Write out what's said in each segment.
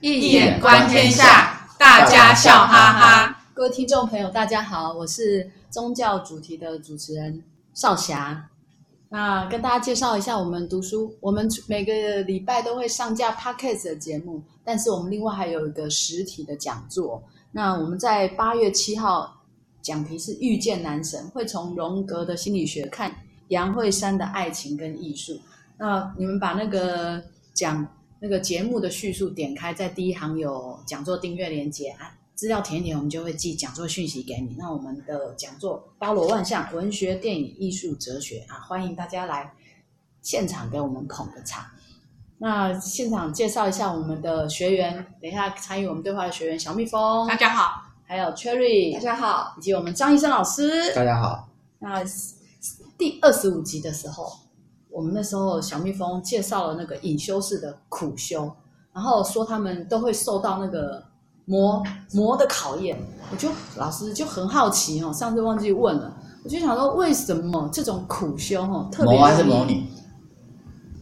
一眼观天下，大家笑哈哈。各位听众朋友，大家好，我是宗教主题的主持人少霞。那跟大家介绍一下，我们读书，我们每个礼拜都会上架 Podcast 的节目，但是我们另外还有一个实体的讲座。那我们在八月七号，讲题是遇见男神，会从荣格的心理学看杨惠山的爱情跟艺术。那你们把那个讲那个节目的叙述点开，在第一行有讲座订阅连接啊。资料填一填，我们就会寄讲座讯息给你。那我们的讲座包罗万象，文学、电影、艺术、哲学啊，欢迎大家来现场给我们捧个场。那现场介绍一下我们的学员，等一下参与我们对话的学员小蜜蜂，大家好；还有 Cherry，大家好；以及我们张医生老师，大家好。那第二十五集的时候，我们那时候小蜜蜂介绍了那个隐修士的苦修，然后说他们都会受到那个。魔魔的考验，我就老师就很好奇哦，上次忘记问了，我就想说为什么这种苦修哦，特别容易，魔还是魔女？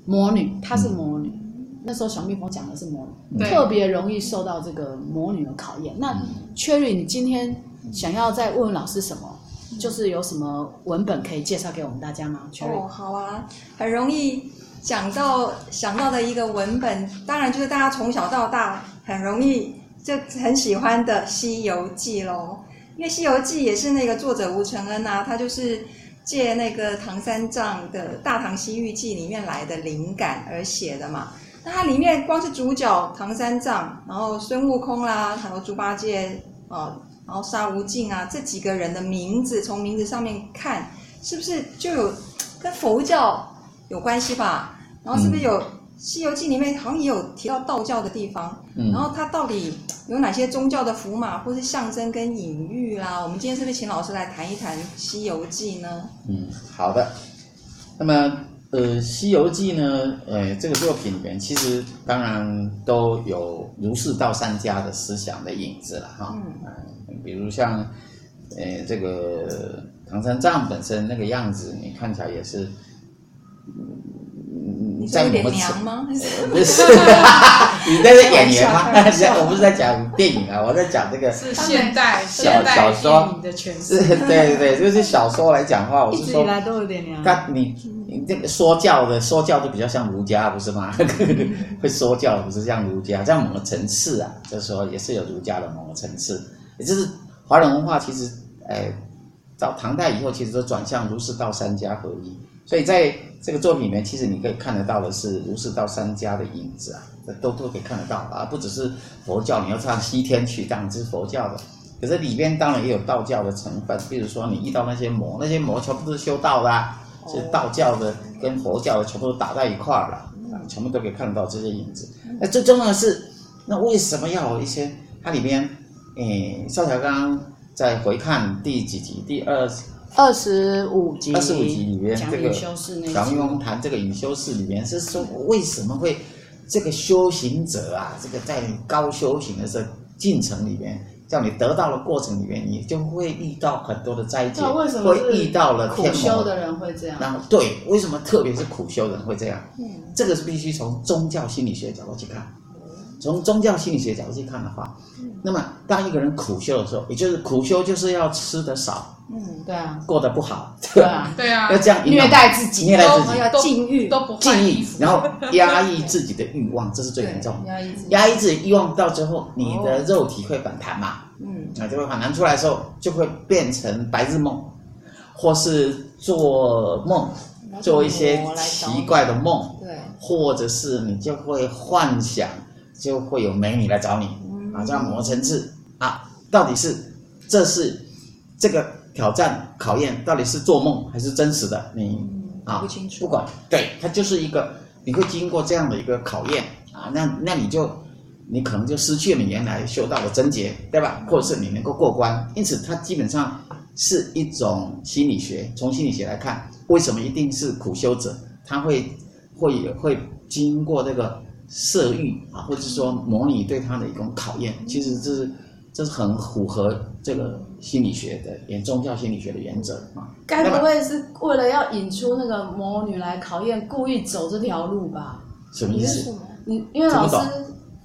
魔女，她是魔女。嗯、那时候小蜜蜂讲的是魔女，特别容易受到这个魔女的考验。那、嗯、Cherry，你今天想要再问问老师什么？就是有什么文本可以介绍给我们大家吗哦，好啊，很容易讲到想到的一个文本，当然就是大家从小到大很容易。就很喜欢的《西游记》咯，因为《西游记》也是那个作者吴承恩呐、啊，他就是借那个唐三藏的《大唐西域记》里面来的灵感而写的嘛。那它里面光是主角唐三藏，然后孙悟空啦，还有猪八戒啊，然后沙悟净啊这几个人的名字，从名字上面看，是不是就有跟佛教有关系吧？然后是不是有？嗯《西游记》里面好像也有提到道教的地方，嗯，然后它到底有哪些宗教的符码或是象征跟隐喻啦？我们今天是不是请老师来谈一谈《西游记》呢？嗯，好的。那么，呃，《西游记》呢，呃，这个作品里面其实当然都有儒释道三家的思想的影子了哈。嗯，呃，比如像，呃，这个唐三藏本身那个样子，你看起来也是。在有点娘吗？不是，你在这演员吗？我不是在讲电影啊，我在讲这个是现代小小说的诠释。是，对对对，就是小说来讲话，我是说，一直以来都有点娘。他你你这个说教的说教都比较像儒家，不是吗？会说教不是像儒家，在某个层次啊，就是说也是有儒家的某个层次。也就是华人文化其实，哎，到唐代以后，其实都转向儒释道三家合一。所以在这个作品里面，其实你可以看得到的是儒释道三家的影子啊，都都可以看得到啊，不只是佛教，你要唱西天取，当然是佛教的，可是里边当然也有道教的成分，比如说你遇到那些魔，那些魔全部都是修道的，啊，是道教的跟佛教的全部都打在一块儿了，啊，全部都可以看得到这些影子。那最重要的是，那为什么要有一些？它里边，诶，邵小刚刚在回看第几集？第二。二十五集，二十五集里面，这个小蜜蜂谈这个隐修士里面是说，为什么会这个修行者啊，这个在高修行的这进程里面，叫你得到了过程里面，你就会遇到很多的灾劫，为什么会遇到了苦修的人会这样。然后对，为什么特别是苦修的人会这样？嗯，这个是必须从宗教心理学角度去看。从宗教心理学角度去看的话，那么当一个人苦修的时候，也就是苦修就是要吃的少。嗯，对啊，过得不好，对啊，对啊，要这样虐待自己，虐待自己，要禁欲，都不禁欲，然后压抑自己的欲望，这是最严重。压抑自己，压抑自己欲望到最后，你的肉体会反弹嘛？嗯，啊，就会反弹出来的时候，就会变成白日梦，或是做梦，做一些奇怪的梦，对，或者是你就会幻想，就会有美女来找你，啊，这样某个层次啊，到底是这是这个。挑战考验到底是做梦还是真实的？你啊，不清楚。不管，对，它就是一个，你会经过这样的一个考验啊，那那你就你可能就失去了你原来修道的贞洁，对吧？或者是你能够过关。因此，它基本上是一种心理学。从心理学来看，为什么一定是苦修者？他会会会经过这个色欲啊，或者说模拟对他的一种考验。其实这是。这是很符合这个心理学的，也宗教心理学的原则啊。该不会是为了要引出那个魔女来考验，故意走这条路吧？什么意思？你因为老师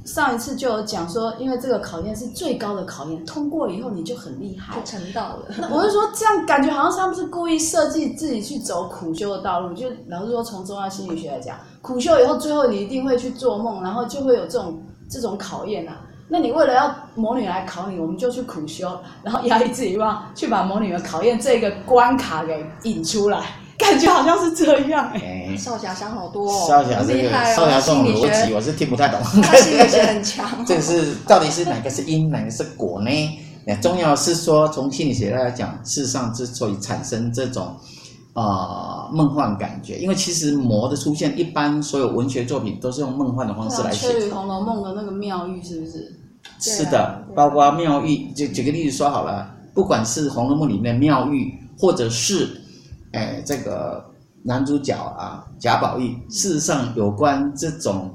上一次就有讲说，因为这个考验是最高的考验，通过以后你就很厉害，就成道了。我是说，这样感觉好像他们是故意设计自己去走苦修的道路。就老师说，从宗教心理学来讲，苦修以后，最后你一定会去做梦，然后就会有这种这种考验啊。那你为了要魔女来考你，我们就去苦修，然后压抑自己欲望，去把魔女的考验这个关卡给引出来。感觉好像是这样哎、欸，少侠想好多哦，少侠这个少侠这种逻辑我是听不太懂。他心理学很强。这是到底是哪个是因，哪个是果呢？那重要是说，从心理学来讲，事实上之所以产生这种啊、呃、梦幻感觉，因为其实魔的出现，一般所有文学作品都是用梦幻的方式来写。《红楼梦》的那个妙玉是不是？是的，包括妙玉，就举个例子说好了，不管是《红楼梦》里面的妙玉，或者是。哎，这个男主角啊，贾宝玉，事实上有关这种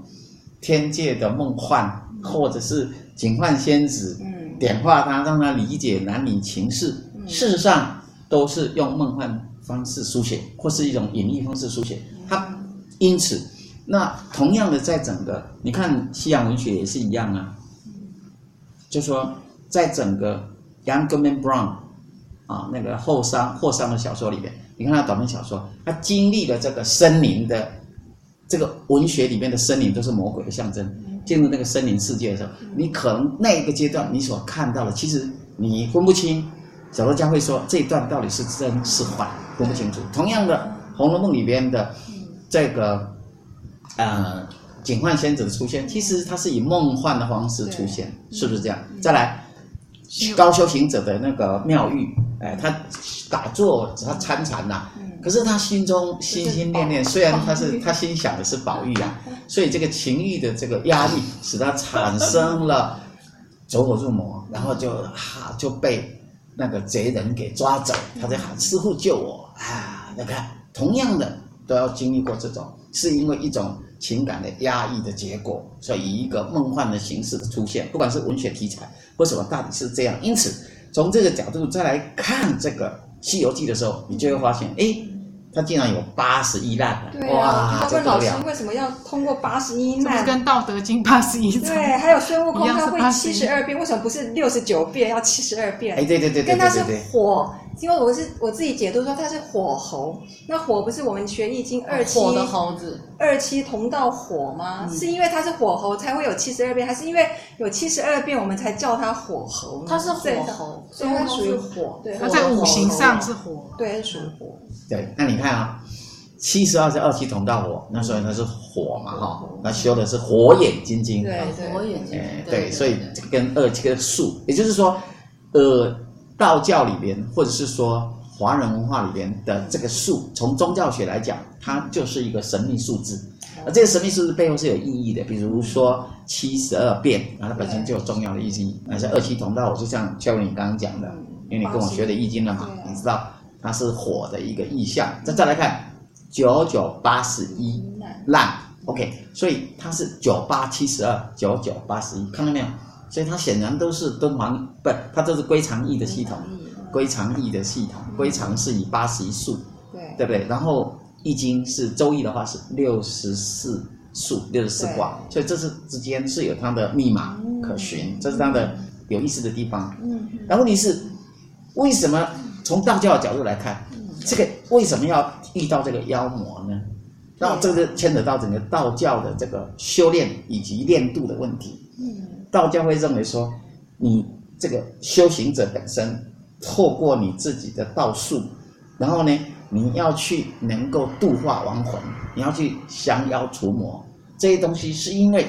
天界的梦幻，或者是警幻仙子，嗯，点化他，让他理解男女情事，事实上都是用梦幻方式书写，或是一种隐喻方式书写。他因此，那同样的，在整个你看西洋文学也是一样啊，就说在整个 young Gorman Brown 啊那个后商霍桑的小说里面。你看他短篇小说，他经历了这个森林的，这个文学里面的森林都是魔鬼的象征。进入那个森林世界的时候，你可能那一个阶段你所看到的，其实你分不清。小说家会说这一段到底是真是坏，分不清楚。同样的，《红楼梦》里边的这个呃警幻仙子的出现，其实它是以梦幻的方式出现，是不是这样？再来。高修行者的那个妙玉，哎，他打坐，他参禅呐，可是他心中心心念念，虽然他是他心想的是宝玉啊，所以这个情欲的这个压力使他 产生了走火入魔，然后就哈就被那个贼人给抓走，他在喊师傅救我啊！你看，同样的都要经历过这种，是因为一种。情感的压抑的结果，所以以一个梦幻的形式的出现，不管是文学题材或什么，到底是这样。因此，从这个角度再来看这个《西游记》的时候，你就会发现，哎。他竟然有八十一难，对啊，他问老师为什么要通过八十一难？跟《道德经》八十一对，还有孙悟空他会七十二变，为什么不是六十九变，要七十二变？哎，对对对对，跟他是火，因为我是我自己解读说它是火猴，那火不是我们学易经二七的猴子，二七同道火吗？是因为它是火猴才会有七十二变，还是因为有七十二变我们才叫它火猴呢？他是火猴，所以它属于火，对，他在五行上是火，对，属火。对，那你看啊，七十二是二七同道火，那所以它是火嘛，哈，那修的是火眼金睛，对对，火眼金睛，对，所以跟二七个数，也就是说，呃，道教里边或者是说华人文化里边的这个数，从宗教学来讲，它就是一个神秘数字，而这个神秘数字背后是有意义的，比如说七十二变，它本身就有重要的意义，那是二七同道我，就像肖文你刚刚讲的，因为你跟我学的易经了嘛，你知道。它是火的一个意象，再再来看九九八十一烂，OK，所以它是九八七十二，九九八十一，看到没有？所以它显然都是敦煌，不，它都是归藏易的系统，归藏易的系统，归藏是以八十一数，对，对不对？然后易经是周易的话是六十四数，六十四卦，所以这是之间是有它的密码可循，这是它的有意思的地方。嗯，然后问题是为什么？从道教的角度来看，这个为什么要遇到这个妖魔呢？那这个牵扯到整个道教的这个修炼以及练度的问题。道教会认为说，你这个修行者本身透过你自己的道术，然后呢，你要去能够度化亡魂，你要去降妖除魔，这些东西是因为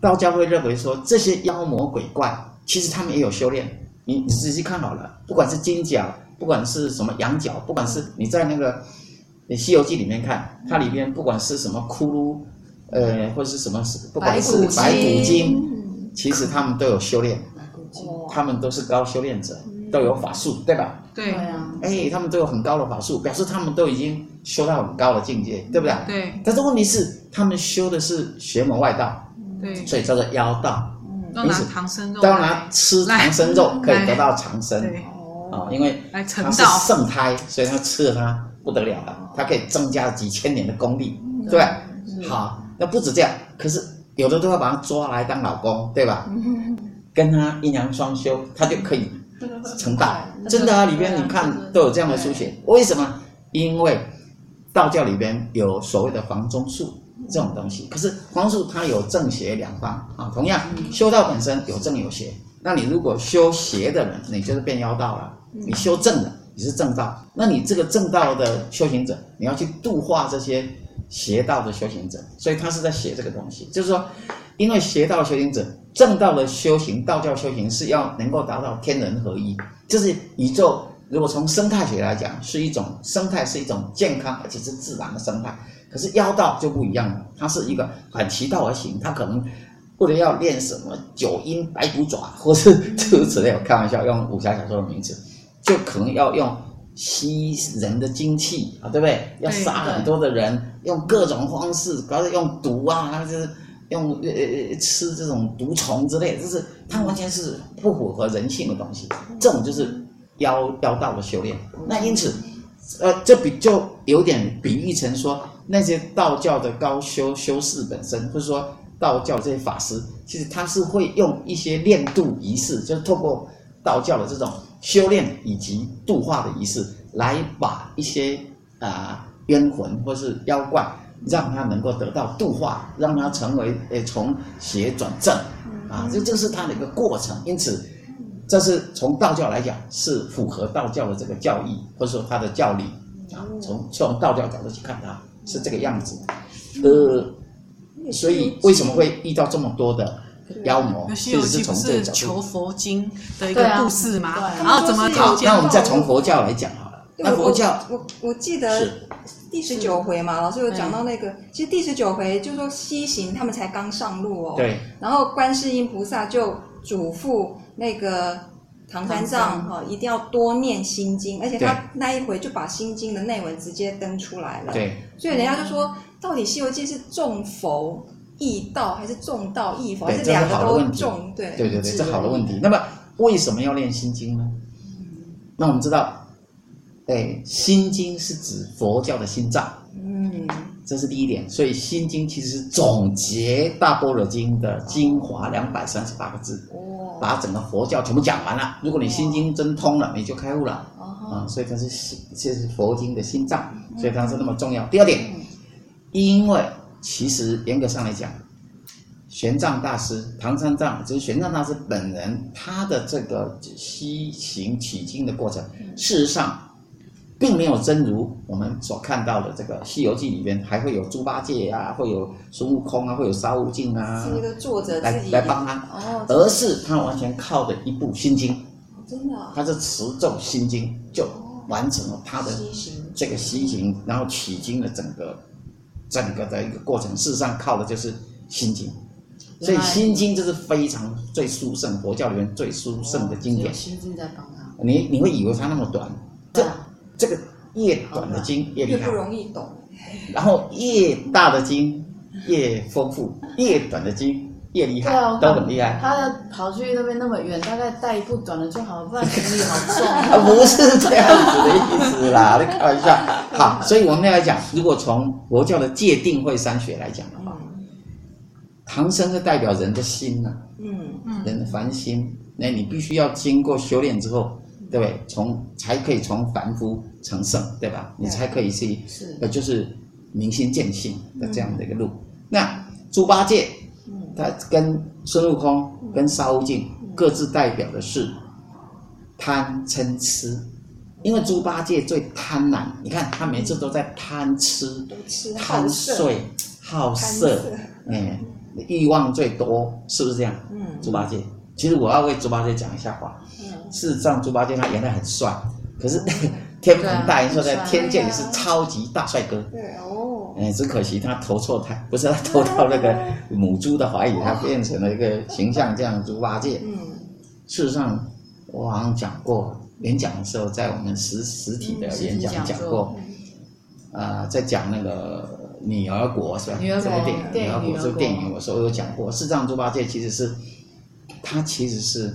道教会认为说，这些妖魔鬼怪其实他们也有修炼。你你仔细看好了，不管是金角，不管是什么羊角，不管是你在那个《西游记》里面看，它里边不管是什么骷髅，呃，或者是什么，不管是白骨精，其实他们都有修炼，他们都是高修炼者，都有法术，对吧？对。呀。哎，他们都有很高的法术，表示他们都已经修到很高的境界，对不对？对。但是问题是，他们修的是邪门外道，对，所以叫做妖道。都拿唐僧肉，都要拿吃唐僧肉可以得到长生，哦，因为他是圣胎，所以他吃了它不得了了，它可以增加几千年的功力，对，好，那不止这样，可是有的都要把他抓来当老公，对吧？跟他阴阳双修，他就可以成道。真的啊，里边你看都有这样的书写。为什么？因为道教里边有所谓的房中术这种东西。可是房中术它有正邪两方啊。同样，修道本身有正有邪。那你如果修邪的人，你就是变妖道了；你修正的，你是正道。那你这个正道的修行者，你要去度化这些邪道的修行者。所以他是在写这个东西，就是说。因为邪道修行者，正道的修行，道教修行是要能够达到天人合一，这是宇宙。如果从生态学来讲，是一种生态，是一种健康而且是自然的生态。可是妖道就不一样了，它是一个反其道而行，它可能为了要练什么九阴白骨爪，或是诸如此类。我开玩笑，用武侠小说的名字，就可能要用吸人的精气啊，对不对？要杀很多的人，用各种方式，主要是用毒啊，就是。用呃呃吃这种毒虫之类，就是它完全是不符合人性的东西。这种就是妖妖道的修炼。那因此，呃，这比就有点比喻成说，那些道教的高修修士本身，或者说道教这些法师，其实他是会用一些炼度仪式，就是透过道教的这种修炼以及度化的仪式，来把一些啊、呃、冤魂或是妖怪。让他能够得到度化，让他成为呃从邪转正，啊，这这是他的一个过程。因此，这是从道教来讲是符合道教的这个教义，或者说他的教理啊。从从道教角度去看，他是这个样子。呃，所以为什么会遇到这么多的妖魔？西游记不是求佛经的一个故事吗？然后怎么好？那我们再从佛教来讲好了。那佛教，我我记得。第十九回嘛，老师有讲到那个，其实第十九回就是说西行他们才刚上路哦，对，然后观世音菩萨就嘱咐那个唐三藏哈，一定要多念心经，而且他那一回就把心经的内文直接登出来了，对，所以人家就说，到底《西游记》是重佛易道，还是重道易佛，还是两个都重？对，对对对，这好的问题。那么为什么要练心经呢？那我们知道。哎，心经是指佛教的心脏，嗯，这是第一点。所以心经其实是总结大般若经的精华，两百三十八个字，哦，把整个佛教全部讲完了。如果你心经真通了，你就开悟了，啊，所以它是心，这是佛经的心脏，所以它是那么重要。第二点，因为其实严格上来讲，玄奘大师、唐三藏，就是玄奘大师本人，他的这个西行取经的过程，事实上。并没有真如我们所看到的这个《西游记》里边还会有猪八戒啊，会有孙悟空啊，会有沙悟净啊，是那个作者来来帮他，哦，而是他完全靠的一部《心经》，真的，他是持咒《心经》就完成了他的这个西行，然后取经的整个整个的一个过程。事实上靠的就是《心经》，所以《心经》就是非常最殊胜，佛教里面最殊胜的经典。心经在帮他，你你会以为它那么短，这。这个越短的经越厉害，越不容易懂。然后越大的经越丰富，越短的经越厉害，啊、都很厉害。他要跑去那边那么远，大概带一部短的就好，不然行李好重、啊。不是这样子的意思啦，你 开玩笑。好，所以我们要来讲，如果从佛教的戒定慧三学来讲的话，嗯、唐僧是代表人的心呐、啊，嗯嗯，人的凡心，那你必须要经过修炼之后。对不对？从才可以从凡夫成圣，对吧？你才可以去，是呃，就是明心见性的这样的一个路。嗯、那猪八戒，他跟孙悟空、跟沙悟净各自代表的是贪嗔痴，因为猪八戒最贪婪，你看他每次都在贪吃、贪睡、好色，哎，欲望最多，是不是这样？嗯，猪八戒，其实我要为猪八戒讲一下话。事实上，猪八戒他原来很帅，可是天蓬大元帅在天界也是超级大帅哥。对哦。哎，只可惜他投错胎，不是他投到那个母猪的怀里，他变成了一个形象这样猪八戒。嗯。事实上，我好像讲过，演讲的时候在我们实实体的演讲讲过，啊，在讲那个女儿国是吧？女儿国电影，女儿国这个电影，我说我有讲过。事实上，猪八戒其实是，他其实是。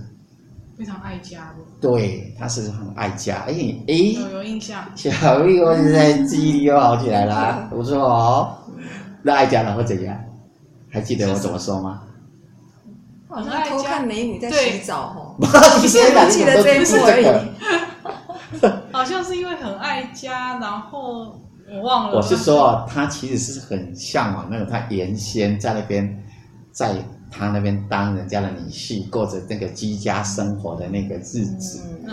非常爱家的，对，他是很爱家。哎哎，有有印象。小丽，我现在记忆力又好起来了，不错哦。那爱家然后怎样？还记得我怎么说吗？好像偷看美女在洗澡哦。你现在记得这一幕而已。好像是因为很爱家，然后我忘了。我是说，他其实是很向往那个，他原先在那边，在他那边当人家的女婿，过着那个居家生活的那个日子。嗯。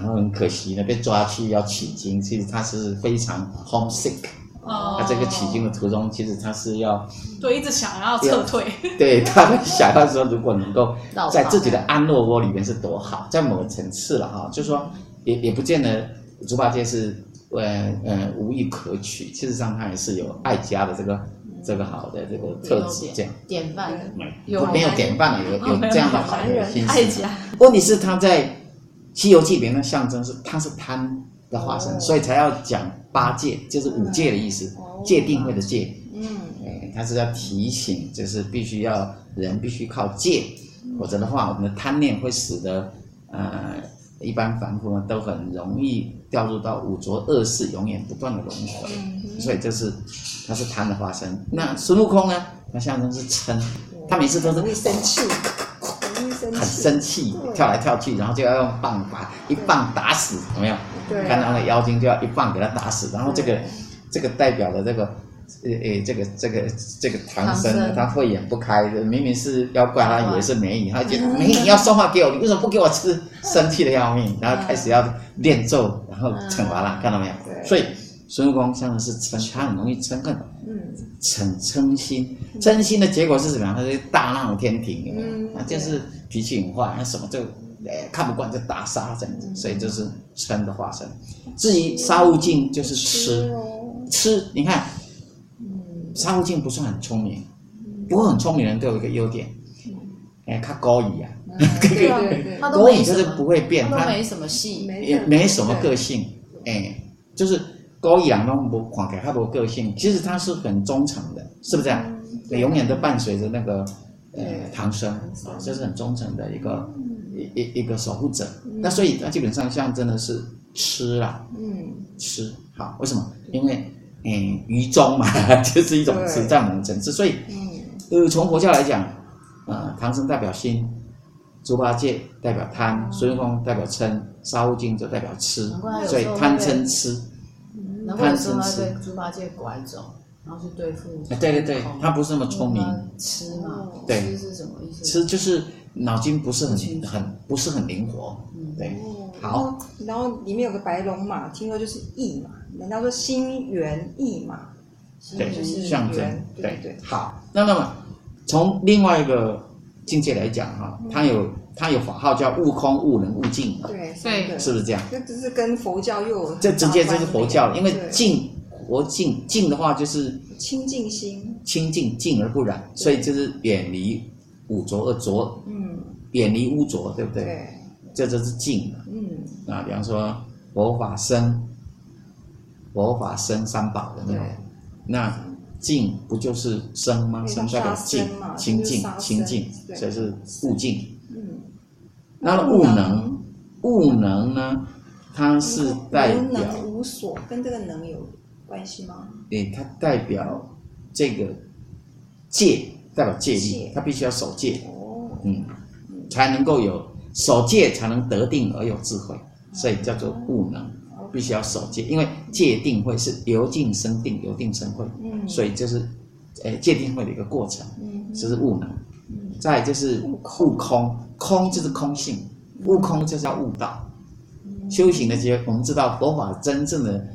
然后很可惜呢，被抓去要取经，其实他是非常 homesick。哦。他这个取经的途中，其实他是要对一直想要撤退。对，他们想要说，如果能够在自己的安乐窝里面是多好，在某个层次了哈，就是说。也也不见得猪八戒是呃呃无意可取，事实上他也是有爱家的这个、嗯、这个好的这个特质，这样典范有没有典范的有 有这样的好的心爱家。问题是他在《西游记》里面的象征是他是贪的化身，哦、所以才要讲八戒，就是五戒的意思，嗯、戒定慧的戒。嗯，哎，他是要提醒，就是必须要人必须靠戒，否则的话，我们的贪念会使得呃。一般凡夫呢，都很容易掉入到五浊恶世，永远不断的轮回。嗯、所以这是，他是贪的化身。那孙悟空呢？他象征是嗔，他每次都是会生气，很生气，跳来跳去，然后就要用棒把一棒打死，有没有？对。看到那个妖精就要一棒给他打死，然后这个，这个代表的这个。呃诶，这个这个这个唐僧，他慧眼不开的，明明是妖怪，他以为是美女，他觉得美女要送花给我，你为什么不给我吃？生气的要命，然后开始要念咒，然后惩罚他，看到没有？所以孙悟空真的是嗔，他很容易嗔恨，嗯，嗔嗔心，嗔心的结果是什么？他是大闹天庭，嗯，他就是脾气很坏，那什么就诶看不惯就打杀这样子，所以就是嗔的化身。至于沙悟净就是吃，吃，你看。沙悟净不算很聪明，不过很聪明的人都有一个优点，哎，他高义啊，高义就是不会变，他没什么戏，也没什么个性，哎，就是高义啊，那么不狂给他不个性，其实他是很忠诚的，是不是啊？永远都伴随着那个呃唐僧啊，这是很忠诚的一个一一一个守护者。那所以他基本上象征的是吃啦，嗯，吃好，为什么？因为。嗯，愚忠嘛，就是一种实在的层次。所以，呃，从佛教来讲，呃，唐僧代表心，猪八戒代表贪，孙悟空代表嗔，沙悟净就代表吃。所以贪嗔痴，贪嗔痴。猪八戒拐走，然后去对付。对对对，他不是那么聪明。吃嘛，对，吃是什么意思？吃就是脑筋不是很很不是很灵活。对，好。然后里面有个白龙马，听说就是义嘛。人家说心猿意马，对，就是象征，对。对。好，那那么从另外一个境界来讲哈，它有它有法号叫悟空、悟能、悟净，对对，是不是这样？这只是跟佛教又有这直接就是佛教，因为净佛净净的话就是清净心，清净净而不染，所以就是远离五浊恶浊，嗯，远离污浊，对不对？对，这就是净，嗯，啊，比方说佛法僧。佛法生三宝的那种，那净不就是生吗？生代表净，清净，清净，所以是悟净。嗯，那悟能，悟能呢？它是代表无所，跟这个能有关系吗？对，它代表这个戒，代表戒律，它必须要守戒。哦，嗯，才能够有守戒，才能得定而有智慧，所以叫做悟能。必须要守戒，因为戒定慧是由定生定，由定生慧，嗯，所以就是，诶，戒定慧的一个过程，嗯，这是悟能，嗯，再就是悟空，空就是空性，悟空就是要悟道，修行的结果，我们知道佛法真正的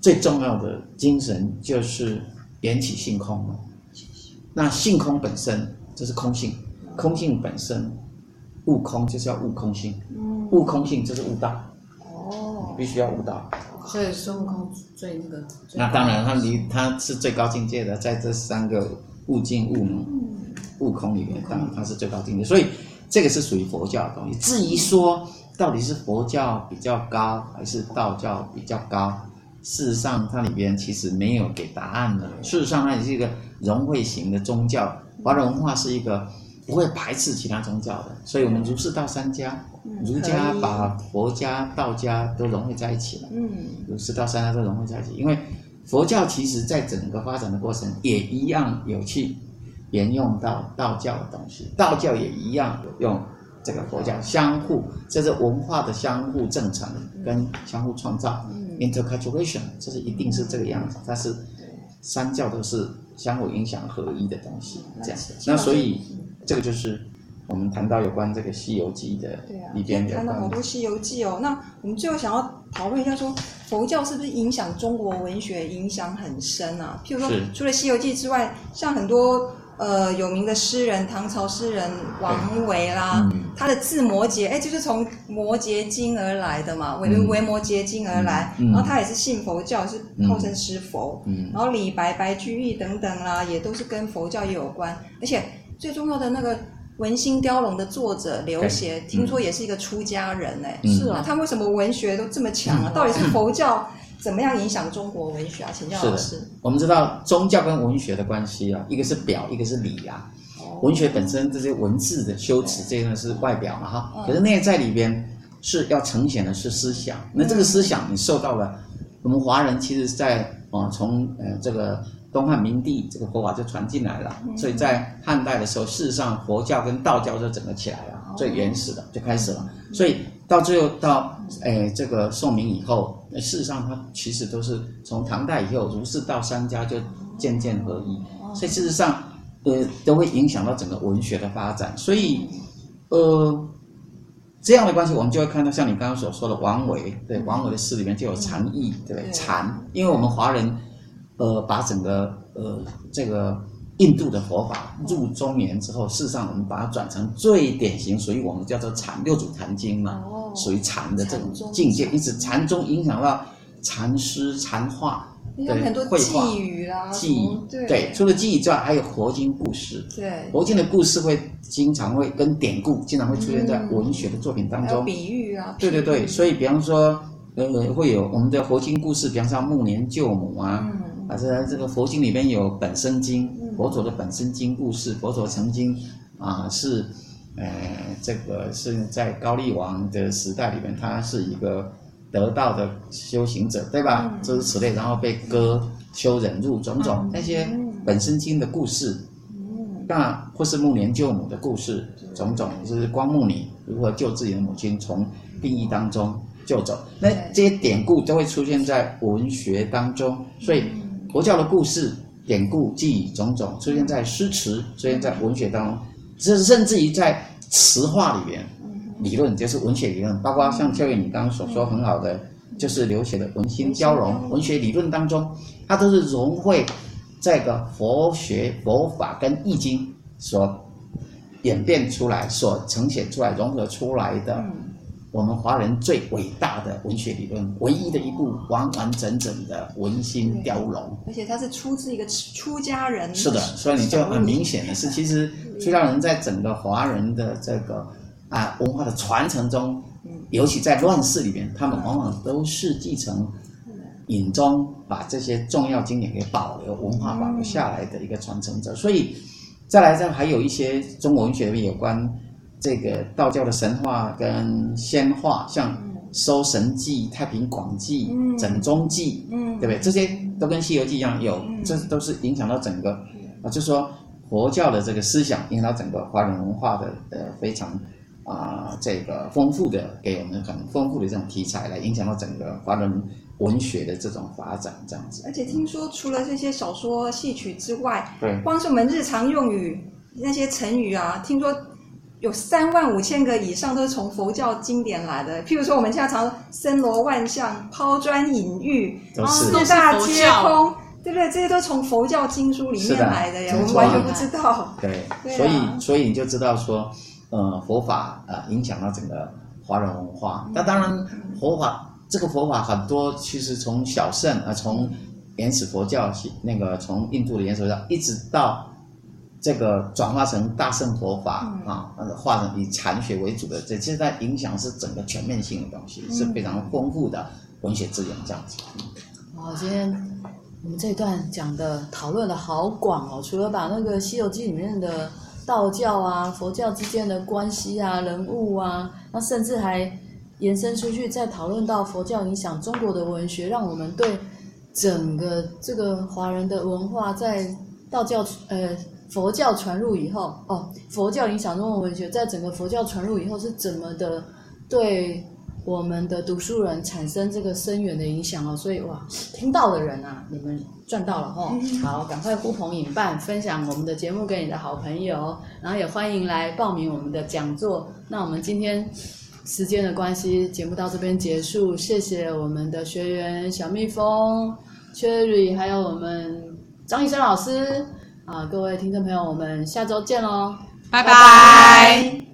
最重要的精神就是缘起性空嘛，那性空本身就是空性，空性本身悟空就是要悟空性，悟空性就是悟道。必须要悟道，所以孙悟空最那个。那当然，他离他是最高境界的，在这三个悟境、悟能、悟空里面，当然他是最高境界。所以这个是属于佛教的东西。至于说到底是佛教比较高，还是道教比较高，事实上它里边其实没有给答案的。事实上，它也是一个融汇型的宗教，华人文化是一个不会排斥其他宗教的。所以我们儒释道三家。儒家把佛家、道家都融汇在一起了。嗯，儒释道三家都融汇在一起，因为佛教其实在整个发展的过程也一样有去沿用到道教的东西，道教也一样用这个佛教相互，这是文化的相互正成跟相互创造嗯，interculturation，这是一定是这个样子，但是三教都是相互影响合一的东西，这样，那所以这个就是。我们谈到有关这个《西游记》的里边，谈到好多《西游记》哦。那我们最后想要讨论一下，说佛教是不是影响中国文学影响很深啊？譬如说，除了《西游记》之外，像很多呃有名的诗人，唐朝诗人王维啦，嗯、他的字摩诘，哎，就是从《摩诘经》而来的嘛，为《维摩诘经》而来。嗯、然后他也是信佛教，是号称师佛。嗯。然后李白、白居易等等啦，也都是跟佛教也有关。而且最重要的那个。《文心雕龙》的作者刘勰，听说也是一个出家人哎，是啊，他为什么文学都这么强啊？到底是佛教怎么样影响中国文学啊？请教老师。我们知道宗教跟文学的关系啊，一个是表，一个是里啊。文学本身这些文字的修辞，这个是外表嘛哈，可是内在里边是要呈现的是思想。那这个思想，你受到了我们华人，其实在啊从呃这个。东汉明帝这个佛法就传进来了，所以在汉代的时候，事实上佛教跟道教就整个起来了，最原始的就开始了。所以到最后到诶这个宋明以后，事实上它其实都是从唐代以后，儒释道三家就渐渐合一，所以事实上呃都会影响到整个文学的发展。所以呃这样的关系，我们就会看到像你刚刚所说的王维，对王维的诗里面就有禅意，对不对？禅，因为我们华人。呃，把整个呃这个印度的佛法入中原之后，事实上我们把它转成最典型，属于我们叫做禅六祖坛经嘛，属于禅的这种境界，因此禅宗影响到禅师、禅画，对，很多偈语啦，偈语，对，除了偈语之外，还有佛经故事，对，佛经的故事会经常会跟典故，经常会出现在文学的作品当中，比喻啊，对对对，所以比方说，呃，会有我们的佛经故事，比方说暮年救母啊。啊，这这个佛经里面有本生经，佛陀的本生经故事。佛陀曾经啊是，呃，这个是在高丽王的时代里面，他是一个得道的修行者，对吧？诸如此类，然后被割修忍辱种种那些本生经的故事，那或是暮年救母的故事，种种就是光目女如何救自己的母亲从病疫当中救走，那这些典故都会出现在文学当中，所以。佛教的故事、典故、记忆种种出现在诗词，出现在文学当中，甚甚至于在词话里面，理论就是文学理论，包括像教育你刚刚所说很好的，就是刘勰的《文心交融》文学理论当中，它都是融汇这个佛学、佛法跟易经所演变出来、所呈现出来、融合出来的。我们华人最伟大的文学理论，唯一的一部完完整整的《文心雕龙》，而且它是出自一个出家人。是的，所以你就很明显的是，其实出家人在整个华人的这个啊文化的传承中，尤其在乱世里面，他们往往都是继承隐宗，把这些重要经典给保留、文化保留下来的一个传承者。所以再来，这还有一些中国文学里面有关。这个道教的神话跟仙话，像《搜神记》《太平广记》《枕中记》，嗯对不对？这些都跟《西游记》一样，有这都是影响到整个啊，就是说佛教的这个思想影响到整个华人文化的呃非常啊这个丰富的，给我们很丰富的这种题材来影响到整个华人文学的这种发展，这样子。而且听说除了这些小说戏曲之外，对，光是我们日常用语那些成语啊，听说。有三万五千个以上都是从佛教经典来的，譬如说我们现在常森罗万象、抛砖引玉、四大皆空，对不对？这些都从佛教经书里面来的呀，我们完全不知道。对，对啊、所以所以你就知道说，呃，佛法呃影响到整个华人文化。那当然，佛法这个佛法很多，其实从小乘啊，从原始佛教那个从印度的原始佛教一直到。这个转化成大乘佛法啊，化成以禅学为主的，这现在影响是整个全面性的东西，是非常丰富的文学资源这样子。好，今天我们这一段讲的讨论的好广哦，除了把那个《西游记》里面的道教啊、佛教之间的关系啊、人物啊，那甚至还延伸出去，再讨论到佛教影响中国的文学，让我们对整个这个华人的文化在道教呃。佛教传入以后，哦，佛教影响中文文学，在整个佛教传入以后是怎么的对我们的读书人产生这个深远的影响哦。所以哇，听到的人啊，你们赚到了哦。好，赶快呼朋引伴，分享我们的节目给你的好朋友，然后也欢迎来报名我们的讲座。那我们今天时间的关系，节目到这边结束，谢谢我们的学员小蜜蜂、Cherry，还有我们张医生老师。啊，各位听众朋友，我们下周见喽，拜拜。